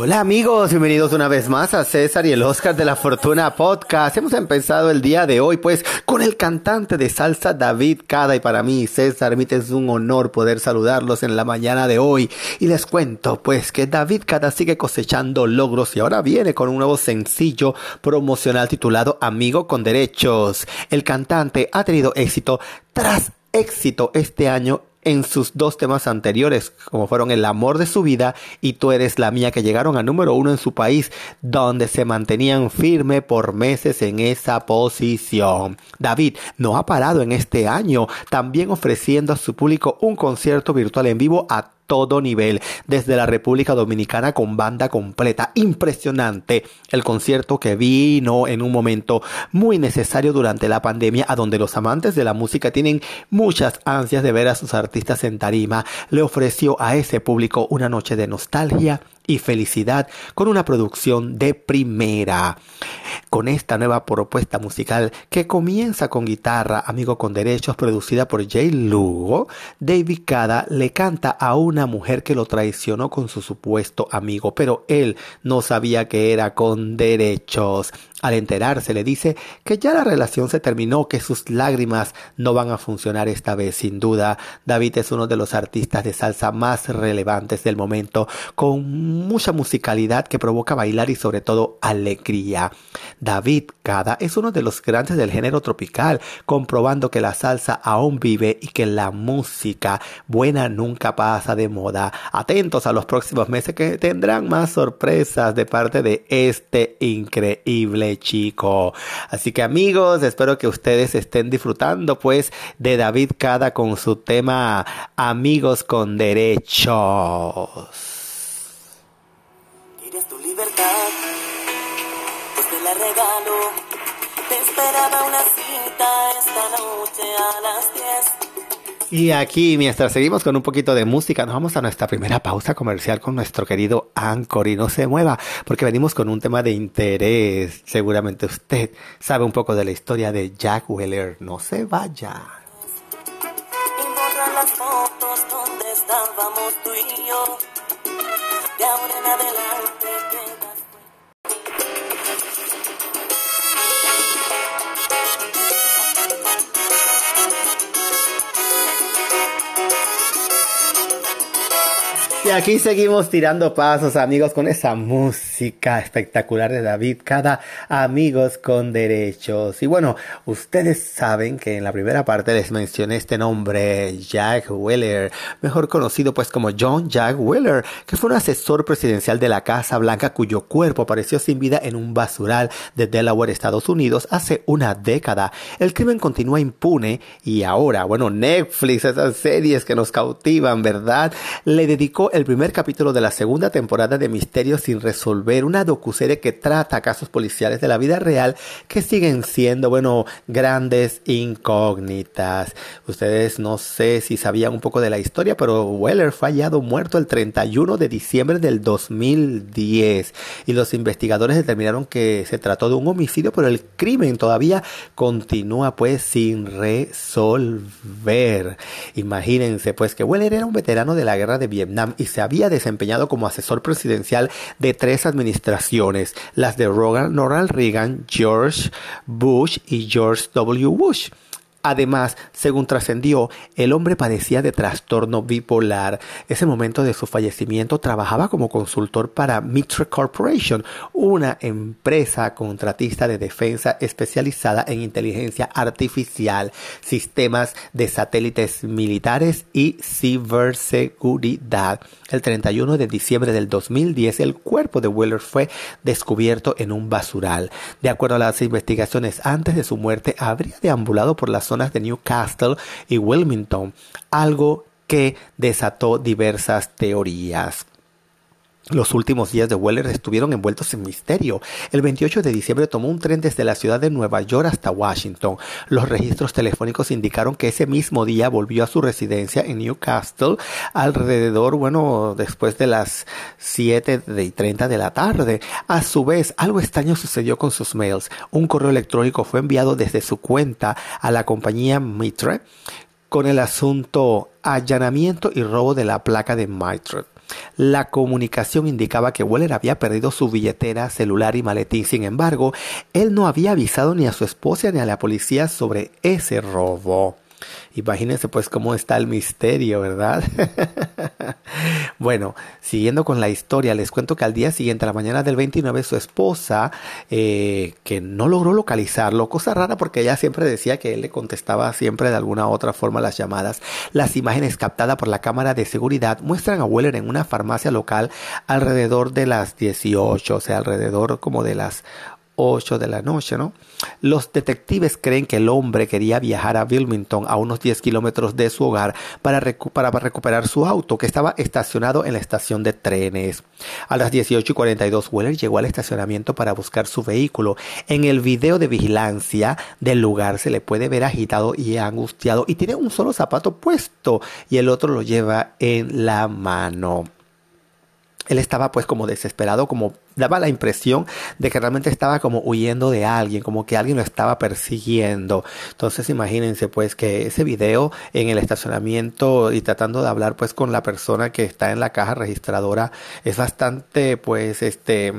Hola amigos, bienvenidos una vez más a César y el Oscar de la Fortuna Podcast. Hemos empezado el día de hoy pues con el cantante de salsa David Cada y para mí César Mit es un honor poder saludarlos en la mañana de hoy y les cuento pues que David Cada sigue cosechando logros y ahora viene con un nuevo sencillo promocional titulado Amigo con Derechos. El cantante ha tenido éxito tras éxito este año en sus dos temas anteriores, como fueron El amor de su vida y Tú eres la mía, que llegaron a número uno en su país, donde se mantenían firme por meses en esa posición. David no ha parado en este año, también ofreciendo a su público un concierto virtual en vivo a todo nivel, desde la República Dominicana con banda completa. Impresionante el concierto que vino en un momento muy necesario durante la pandemia, a donde los amantes de la música tienen muchas ansias de ver a sus artistas en tarima. Le ofreció a ese público una noche de nostalgia y felicidad con una producción de primera. Con esta nueva propuesta musical que comienza con guitarra, amigo con derechos, producida por Jay Lugo, David Cada le canta a una mujer que lo traicionó con su supuesto amigo, pero él no sabía que era con derechos. Al enterarse le dice que ya la relación se terminó, que sus lágrimas no van a funcionar esta vez. Sin duda, David es uno de los artistas de salsa más relevantes del momento, con mucha musicalidad que provoca bailar y sobre todo alegría. David Cada es uno de los grandes del género tropical, comprobando que la salsa aún vive y que la música buena nunca pasa de moda. Atentos a los próximos meses que tendrán más sorpresas de parte de este increíble chico. Así que amigos, espero que ustedes estén disfrutando pues de David Cada con su tema Amigos con Derechos. Regalo. Te esperaba una cita esta noche a las 10. Y aquí, mientras seguimos con un poquito de música, nos vamos a nuestra primera pausa comercial con nuestro querido Anchor y no se mueva, porque venimos con un tema de interés. Seguramente usted sabe un poco de la historia de Jack Weller. No se vaya. Y aquí seguimos tirando pasos, amigos, con esa música espectacular de David Cada, amigos con derechos. Y bueno, ustedes saben que en la primera parte les mencioné este nombre, Jack Weller, mejor conocido pues como John Jack Weller, que fue un asesor presidencial de la Casa Blanca cuyo cuerpo apareció sin vida en un basural de Delaware, Estados Unidos, hace una década. El crimen continúa impune y ahora, bueno, Netflix, esas series que nos cautivan, ¿verdad? Le dedicó el primer capítulo de la segunda temporada de Misterios sin resolver, una docuserie que trata casos policiales de la vida real que siguen siendo, bueno, grandes incógnitas. Ustedes no sé si sabían un poco de la historia, pero Weller fue hallado muerto el 31 de diciembre del 2010 y los investigadores determinaron que se trató de un homicidio, pero el crimen todavía continúa pues sin resolver. Imagínense pues que Weller era un veterano de la guerra de Vietnam y se había desempeñado como asesor presidencial de tres administraciones, las de Ronald Reagan, George Bush y George W. Bush. Además, según trascendió, el hombre padecía de trastorno bipolar. Ese momento de su fallecimiento trabajaba como consultor para Mitre Corporation, una empresa contratista de defensa especializada en inteligencia artificial, sistemas de satélites militares y ciberseguridad. El 31 de diciembre del 2010, el cuerpo de Weller fue descubierto en un basural. De acuerdo a las investigaciones, antes de su muerte habría deambulado por las zonas de Newcastle y Wilmington, algo que desató diversas teorías. Los últimos días de Weller estuvieron envueltos en misterio. El 28 de diciembre tomó un tren desde la ciudad de Nueva York hasta Washington. Los registros telefónicos indicaron que ese mismo día volvió a su residencia en Newcastle alrededor, bueno, después de las 7 y 30 de la tarde. A su vez, algo extraño sucedió con sus mails. Un correo electrónico fue enviado desde su cuenta a la compañía Mitre con el asunto allanamiento y robo de la placa de Mitre. La comunicación indicaba que Weller había perdido su billetera, celular y maletín. Sin embargo, él no había avisado ni a su esposa ni a la policía sobre ese robo. Imagínense pues cómo está el misterio, ¿verdad? bueno, siguiendo con la historia, les cuento que al día siguiente, a la mañana del 29, su esposa, eh, que no logró localizarlo, cosa rara porque ella siempre decía que él le contestaba siempre de alguna otra forma las llamadas, las imágenes captadas por la cámara de seguridad muestran a Weller en una farmacia local alrededor de las 18, o sea, alrededor como de las 8 de la noche, ¿no? Los detectives creen que el hombre quería viajar a Wilmington, a unos 10 kilómetros de su hogar, para, para, recuperar su auto, que estaba estacionado en la estación de trenes. A las 18 y 42, Weller llegó al estacionamiento para buscar su vehículo. En el video de vigilancia del lugar se le puede ver agitado y angustiado, y tiene un solo zapato puesto, y el otro lo lleva en la mano. Él estaba pues como desesperado, como daba la impresión de que realmente estaba como huyendo de alguien, como que alguien lo estaba persiguiendo. Entonces imagínense pues que ese video en el estacionamiento y tratando de hablar pues con la persona que está en la caja registradora es bastante pues este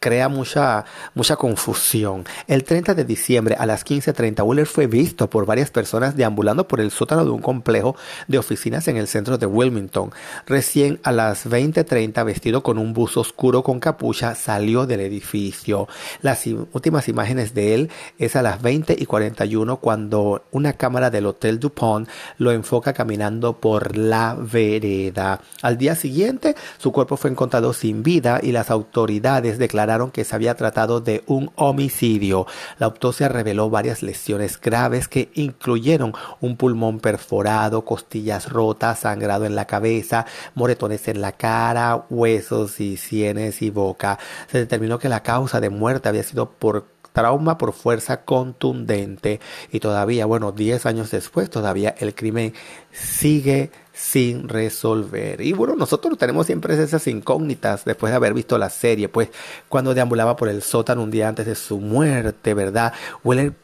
crea mucha, mucha confusión. El 30 de diciembre a las 15.30, Wheeler fue visto por varias personas deambulando por el sótano de un complejo de oficinas en el centro de Wilmington. Recién a las 20.30, vestido con un buzo oscuro con capucha, salió del edificio. Las últimas imágenes de él es a las 20 y 41 cuando una cámara del Hotel Dupont lo enfoca caminando por la vereda. Al día siguiente, su cuerpo fue encontrado sin vida y las autoridades declararon que se había tratado de un homicidio. La autopsia reveló varias lesiones graves que incluyeron un pulmón perforado, costillas rotas, sangrado en la cabeza, moretones en la cara, huesos y sienes y boca. Se determinó que la causa de muerte había sido por trauma por fuerza contundente y todavía, bueno, 10 años después, todavía el crimen sigue sin resolver. Y bueno, nosotros tenemos siempre esas incógnitas después de haber visto la serie, pues cuando deambulaba por el sótano un día antes de su muerte, ¿verdad? Weller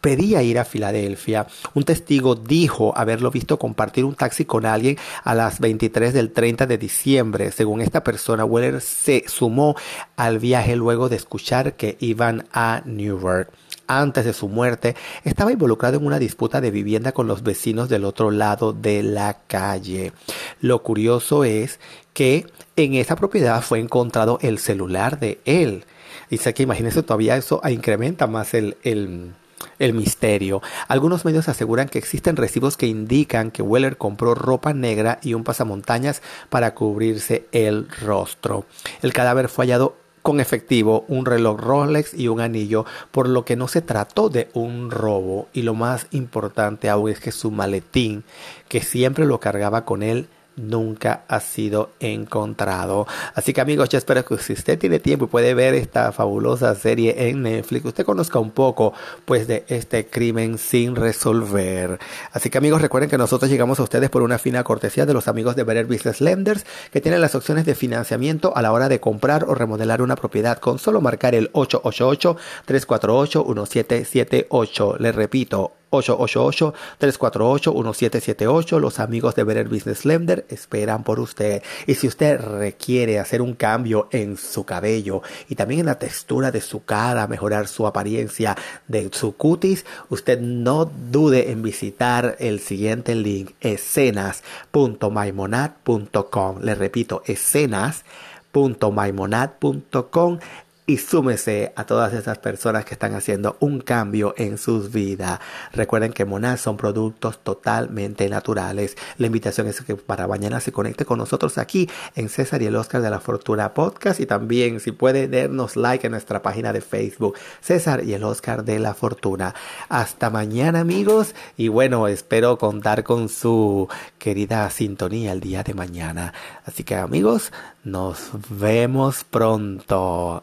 pedía ir a Filadelfia. Un testigo dijo haberlo visto compartir un taxi con alguien a las 23 del 30 de diciembre. Según esta persona, Weller se sumó al viaje luego de escuchar que iban a Newark antes de su muerte, estaba involucrado en una disputa de vivienda con los vecinos del otro lado de la calle. Lo curioso es que en esa propiedad fue encontrado el celular de él. Sé que imagínense todavía eso incrementa más el, el, el misterio. Algunos medios aseguran que existen recibos que indican que Weller compró ropa negra y un pasamontañas para cubrirse el rostro. El cadáver fue hallado con efectivo, un reloj Rolex y un anillo, por lo que no se trató de un robo. Y lo más importante aún es que su maletín, que siempre lo cargaba con él, nunca ha sido encontrado. Así que amigos, yo espero que si usted tiene tiempo y puede ver esta fabulosa serie en Netflix, usted conozca un poco pues de este crimen sin resolver. Así que amigos, recuerden que nosotros llegamos a ustedes por una fina cortesía de los amigos de Better Business Lenders que tienen las opciones de financiamiento a la hora de comprar o remodelar una propiedad con solo marcar el 888 348 1778. Les repito, 888-348-1778. Los amigos de Better Business Lender esperan por usted. Y si usted requiere hacer un cambio en su cabello y también en la textura de su cara, mejorar su apariencia de su cutis, usted no dude en visitar el siguiente link, escenas.maimonad.com. Le repito, escenas.maimonad.com y súmese a todas esas personas que están haciendo un cambio en sus vidas. Recuerden que Monad son productos totalmente naturales. La invitación es que para mañana se conecte con nosotros aquí en César y el Oscar de la Fortuna Podcast y también si puede darnos like en nuestra página de Facebook César y el Oscar de la Fortuna. Hasta mañana amigos y bueno, espero contar con su querida sintonía el día de mañana. Así que amigos, nos vemos pronto.